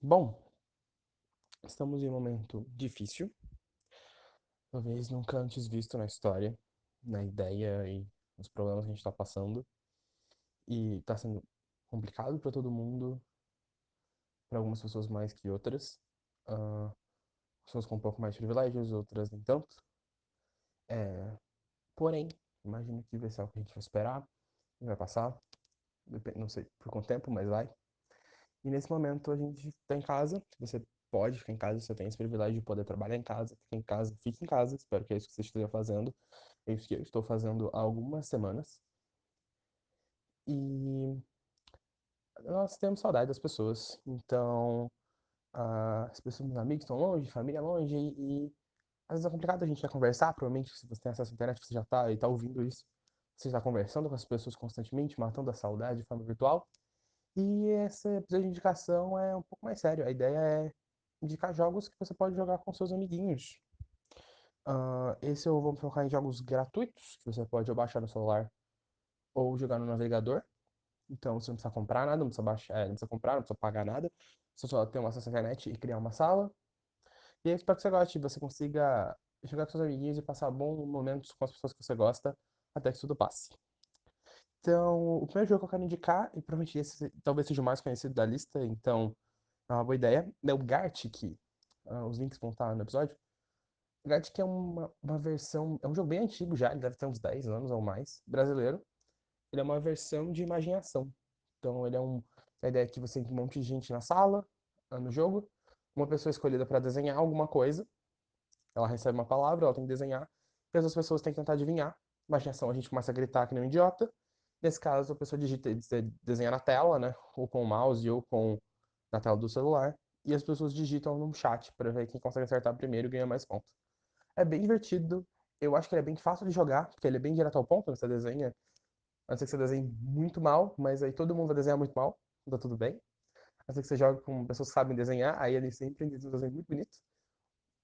Bom, estamos em um momento difícil, talvez nunca antes visto na história, na ideia e nos problemas que a gente está passando. E está sendo complicado para todo mundo, para algumas pessoas mais que outras. Uh, pessoas com um pouco mais de privilégios, outras nem tanto. É, porém, imagino que vai ser algo que a gente vai esperar vai passar. Não sei por quanto tempo, mas vai. E nesse momento a gente está em casa, você pode ficar em casa, você tem esse privilégio de poder trabalhar em casa, fica em casa, fique em casa, espero que é isso que você esteja fazendo. É isso que eu estou fazendo há algumas semanas. E nós temos saudade das pessoas, então as pessoas, meus amigos estão longe, família longe, e às vezes é complicado a gente já conversar, provavelmente se você tem acesso à internet, você já está e está ouvindo isso, você está conversando com as pessoas constantemente, matando a saudade de forma virtual. E esse episódio de indicação é um pouco mais sério. A ideia é indicar jogos que você pode jogar com seus amiguinhos. Uh, esse eu vou focar em jogos gratuitos, que você pode baixar no celular ou jogar no navegador. Então você não precisa comprar nada, não precisa baixar, é, não precisa comprar, não precisa pagar nada. Você só tem uma acesso à internet e criar uma sala. E aí espero que você goste, você consiga jogar com seus amiguinhos e passar bons momentos com as pessoas que você gosta até que tudo passe. Então, o primeiro jogo que eu quero indicar, e provavelmente esse talvez seja o mais conhecido da lista, então é uma boa ideia, é o Gartic. Uh, os links vão estar no episódio. O Gartic é uma, uma versão, é um jogo bem antigo já, ele deve ter uns 10 anos ou mais, brasileiro. Ele é uma versão de imaginação. Então, ele é um. A ideia é que você tem um monte de gente na sala, uh, no jogo, uma pessoa escolhida para desenhar alguma coisa. Ela recebe uma palavra, ela tem que desenhar, e as outras pessoas têm que tentar adivinhar. Imaginação, a gente começa a gritar que nem um idiota Nesse caso, a pessoa digita, desenha na tela, né? Ou com o mouse ou com na tela do celular. E as pessoas digitam no chat para ver quem consegue acertar primeiro e ganha mais pontos. É bem divertido. Eu acho que ele é bem fácil de jogar, porque ele é bem direto ao ponto, né? Você desenha. A não ser que você desenhe muito mal, mas aí todo mundo vai desenhar muito mal, tá tudo bem. A não ser que você jogue com pessoas que sabem desenhar, aí ele sempre desenho muito bonito.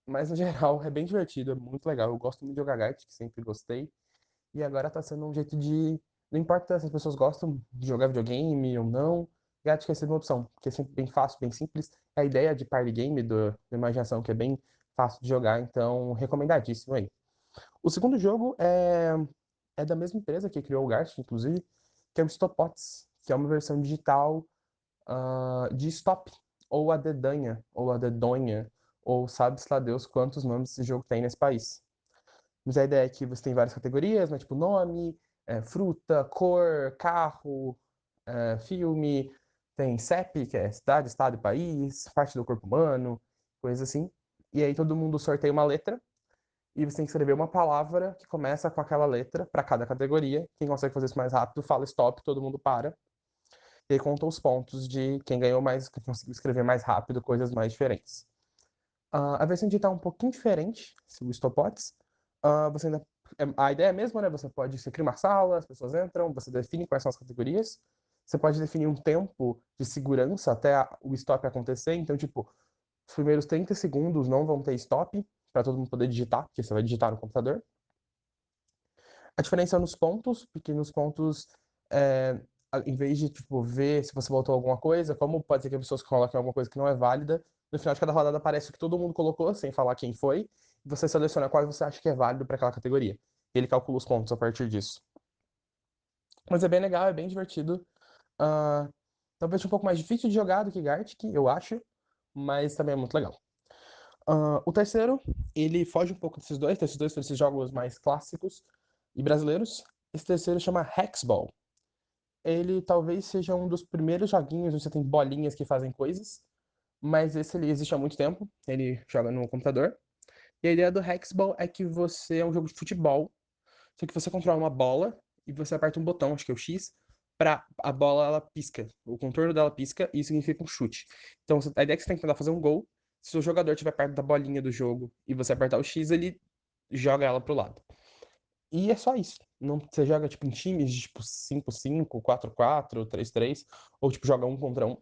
Mas no geral é bem divertido, é muito legal. Eu gosto muito de jogar Gart, que sempre gostei. E agora tá sendo um jeito de não importa se as pessoas gostam de jogar videogame ou não, Gacha é sempre uma opção, porque é sempre bem fácil, bem simples. É a ideia de party game do, imaginação, que é bem fácil de jogar, então recomendadíssimo aí. O segundo jogo é, é da mesma empresa que criou o Gacha, inclusive, que é o Stopots, que é uma versão digital uh, de Stop, ou a Dedanha, ou a Dedonha, ou sabe-se lá Deus quantos nomes esse jogo tem nesse país. Mas a ideia é que você tem várias categorias, né, tipo nome, é, fruta, cor, carro, é, filme, tem CEP, que é cidade, estado e país, parte do corpo humano, coisa assim. E aí todo mundo sorteia uma letra e você tem que escrever uma palavra que começa com aquela letra para cada categoria. Quem consegue fazer isso mais rápido fala stop, todo mundo para. E aí conta os pontos de quem ganhou mais, quem conseguiu escrever mais rápido, coisas mais diferentes. Uh, a versão digital é um pouquinho diferente, o Stopots. Uh, você ainda a ideia é a mesma, né? Você pode você cria uma sala, as pessoas entram, você define quais são as categorias. Você pode definir um tempo de segurança até a, o stop acontecer. Então, tipo, os primeiros 30 segundos não vão ter stop para todo mundo poder digitar, porque você vai digitar no computador. A diferença é nos pontos, porque nos pontos, é, em vez de tipo, ver se você voltou alguma coisa, como pode ser que as pessoas coloquem alguma coisa que não é válida, no final de cada rodada aparece o que todo mundo colocou, sem falar quem foi, você seleciona qual você acha que é válido para aquela categoria. Ele calcula os pontos a partir disso. Mas é bem legal, é bem divertido. Uh, talvez um pouco mais difícil de jogar do que Gartic, eu acho, mas também é muito legal. Uh, o terceiro, ele foge um pouco desses dois, esses dois são esses jogos mais clássicos e brasileiros. Esse terceiro chama Hexball. Ele talvez seja um dos primeiros joguinhos onde você tem bolinhas que fazem coisas, mas esse ele existe há muito tempo. Ele joga no computador. E a ideia do Hexball é que você é um jogo de futebol, só que você controla uma bola e você aperta um botão, acho que é o X, para a bola ela pisca, o contorno dela pisca e isso significa um chute. Então a ideia é que você tem que tentar fazer um gol. Se o jogador estiver perto da bolinha do jogo e você apertar o X, ele joga ela pro lado. E é só isso. Não, você joga tipo em times de tipo 5-5, 4-4, 3-3, ou tipo joga um contra um.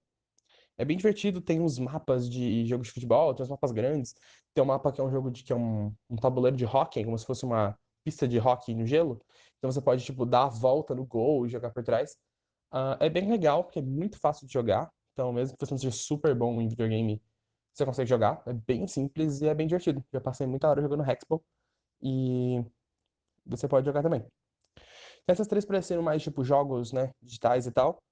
É bem divertido, tem uns mapas de jogos de futebol, tem uns mapas grandes. Tem um mapa que é um jogo de que é um, um tabuleiro de hockey, como se fosse uma pista de hockey no gelo. Então você pode, tipo, dar a volta no gol e jogar por trás. Uh, é bem legal, porque é muito fácil de jogar. Então, mesmo que você não seja super bom em videogame, você consegue jogar. É bem simples e é bem divertido. Já passei muita hora jogando Hexball e você pode jogar também. Essas três parecendo mais tipo jogos, né, digitais e tal.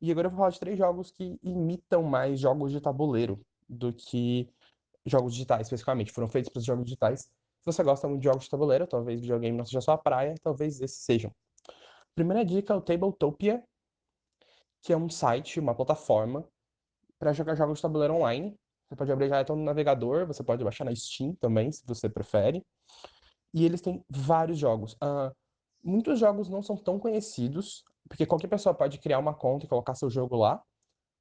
E agora eu vou falar de três jogos que imitam mais jogos de tabuleiro do que jogos digitais, especificamente. Foram feitos para os jogos digitais. Se você gosta muito de jogos de tabuleiro, talvez videogame não seja sua praia, talvez esses sejam. Primeira dica é o Tabletopia, que é um site, uma plataforma para jogar jogos de tabuleiro online. Você pode abrir já no navegador, você pode baixar na Steam também, se você prefere. E eles têm vários jogos. Uh, muitos jogos não são tão conhecidos, porque qualquer pessoa pode criar uma conta e colocar seu jogo lá.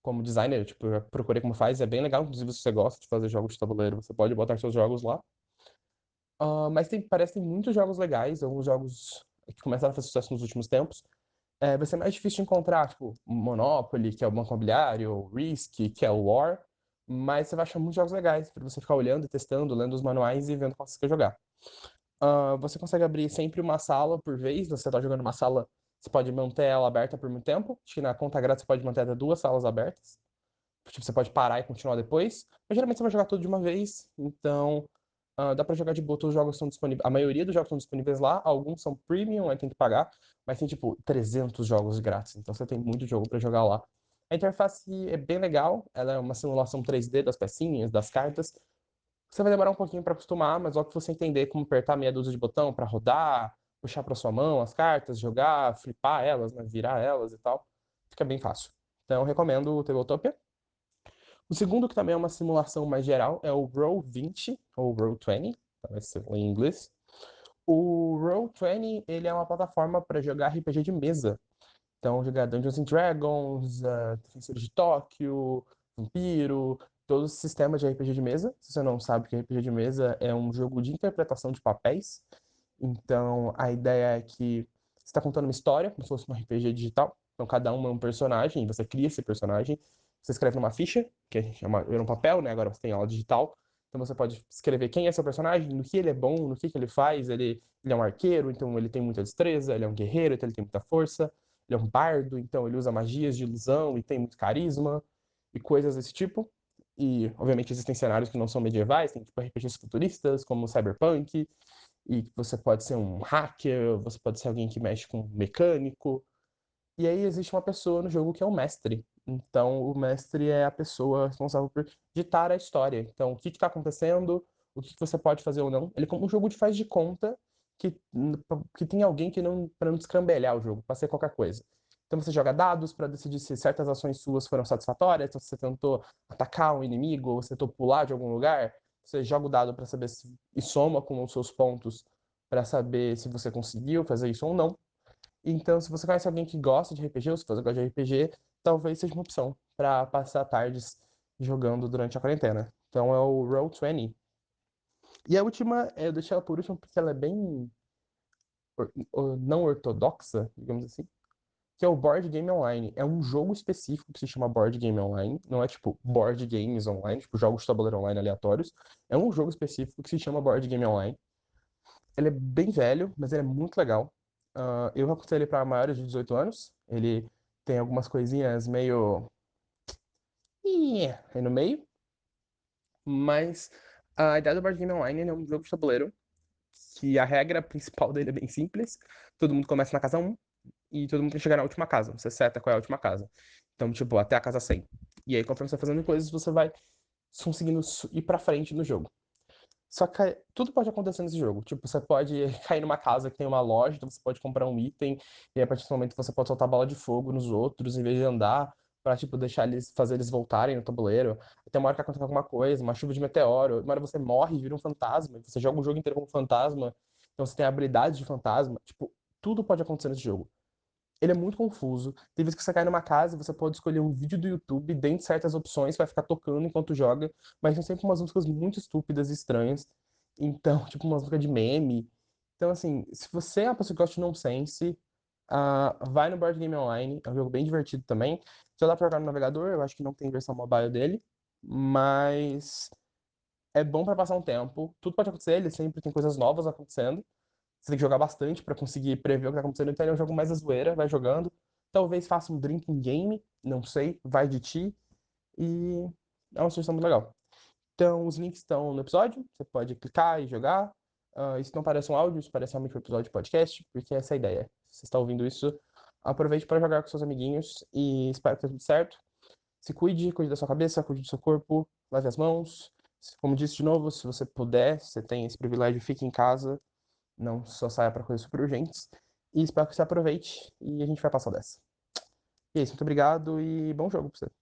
Como designer, tipo, eu procurei como faz, é bem legal. Inclusive, se você gosta de fazer jogos de tabuleiro, você pode botar seus jogos lá. Uh, mas tem, parece que tem muitos jogos legais, alguns jogos que começaram a fazer sucesso nos últimos tempos. É, vai ser mais difícil encontrar, tipo, Monopoly, que é o Banco Imobiliário, Risk, que é o War, mas você vai achar muitos jogos legais para você ficar olhando, testando, lendo os manuais e vendo qual você quer jogar. Uh, você consegue abrir sempre uma sala por vez, você está jogando uma sala, você pode manter ela aberta por muito tempo, acho que na conta grátis você pode manter até duas salas abertas, tipo, você pode parar e continuar depois, mas geralmente você vai jogar tudo de uma vez, então Uh, dá para jogar de boa, todos os jogos estão disponíveis. A maioria dos jogos estão disponíveis lá, alguns são premium, aí tem que pagar, mas tem tipo 300 jogos grátis, então você tem muito jogo para jogar lá. A interface é bem legal, ela é uma simulação 3D das pecinhas, das cartas. Você vai demorar um pouquinho para acostumar, mas logo que você entender como apertar meia dúzia de botão para rodar, puxar para sua mão as cartas, jogar, flipar elas, né, virar elas e tal, fica bem fácil. Então recomendo o Tabletopia. O segundo, que também é uma simulação mais geral, é o Roll20, ou Roll20, vai ser em inglês. O Roll20, ele é uma plataforma para jogar RPG de mesa. Então, jogar Dungeons and Dragons, uh, Defensores de Tóquio, Vampiro, todos os sistemas de RPG de mesa. Se você não sabe que RPG de mesa é um jogo de interpretação de papéis. Então, a ideia é que você está contando uma história, como se fosse um RPG digital. Então, cada um é um personagem, e você cria esse personagem. Você escreve numa ficha, que era um papel, né? Agora você tem aula digital. Então você pode escrever quem é seu personagem, no que ele é bom, no que, que ele faz. Ele, ele é um arqueiro, então ele tem muita destreza. Ele é um guerreiro, então ele tem muita força. Ele é um bardo, então ele usa magias de ilusão e tem muito carisma e coisas desse tipo. E, obviamente, existem cenários que não são medievais, tem tipo RPGs futuristas, como Cyberpunk, e você pode ser um hacker, você pode ser alguém que mexe com mecânico. E aí existe uma pessoa no jogo que é o mestre. Então, o mestre é a pessoa responsável por ditar a história. Então, o que está acontecendo, o que, que você pode fazer ou não. Ele é como um jogo de faz de conta que, que tem alguém que não para não descambelhar o jogo, para ser qualquer coisa. Então você joga dados para decidir se certas ações suas foram satisfatórias, então, se você tentou atacar um inimigo, ou você tentou pular de algum lugar, você joga o dado para saber se e soma com os seus pontos para saber se você conseguiu fazer isso ou não. Então, se você conhece alguém que gosta de RPG, ou se você gosta de RPG, talvez seja uma opção para passar tardes jogando durante a quarentena. Então é o Roll20. E a última, eu deixei ela por último porque ela é bem não ortodoxa, digamos assim, que é o Board Game Online. É um jogo específico que se chama Board Game Online. Não é tipo board games online, tipo jogos de tabuleiro online aleatórios. É um jogo específico que se chama Board Game Online. Ele é bem velho, mas ele é muito legal. Uh, eu aconselho ele para maiores de 18 anos. Ele tem algumas coisinhas meio. aí no meio. Mas a ideia do Board Game Online é um jogo de tabuleiro que a regra principal dele é bem simples. Todo mundo começa na casa 1 e todo mundo tem que chegar na última casa. Você seta qual é a última casa. Então, tipo, até a casa 100. E aí, conforme você vai fazendo coisas, você vai conseguindo ir pra frente no jogo. Só que tudo pode acontecer nesse jogo. Tipo, você pode cair numa casa que tem uma loja, então você pode comprar um item, e a partir do momento você pode soltar bola de fogo nos outros, em vez de andar, pra, tipo, deixar eles, fazer eles voltarem no tabuleiro. Até uma hora que acontece alguma coisa, uma chuva de meteoro, uma hora você morre vira um fantasma, você joga o jogo inteiro como fantasma, então você tem habilidades de fantasma. Tipo, tudo pode acontecer nesse jogo ele é muito confuso. Tem vezes que você cai numa casa você pode escolher um vídeo do YouTube, dentre certas opções, vai ficar tocando enquanto joga, mas são sempre umas músicas muito estúpidas e estranhas. Então, tipo, umas músicas de meme. Então, assim, se você é uma pessoa que gosta de nonsense, uh, vai no Board Game Online, é um jogo bem divertido também. Já dá pra jogar no navegador, eu acho que não tem versão mobile dele, mas é bom para passar um tempo. Tudo pode acontecer, ele sempre tem coisas novas acontecendo. Você tem que jogar bastante para conseguir prever o que tá acontecendo. Então ele é um jogo mais a zoeira, vai jogando. Talvez faça um drinking game, não sei, vai de ti. E é uma sugestão muito legal. Então, os links estão no episódio, você pode clicar e jogar. Uh, isso não parece um áudio, isso parece realmente um episódio de podcast, porque essa é a ideia. Se você está ouvindo isso, aproveite para jogar com seus amiguinhos e espero que dê tudo certo. Se cuide, cuide da sua cabeça, cuide do seu corpo, lave as mãos. Como disse de novo, se você puder, se você tem esse privilégio, fique em casa. Não só saia para coisas super urgentes. E espero que você aproveite e a gente vai passar dessa. E é isso, muito obrigado e bom jogo pra você.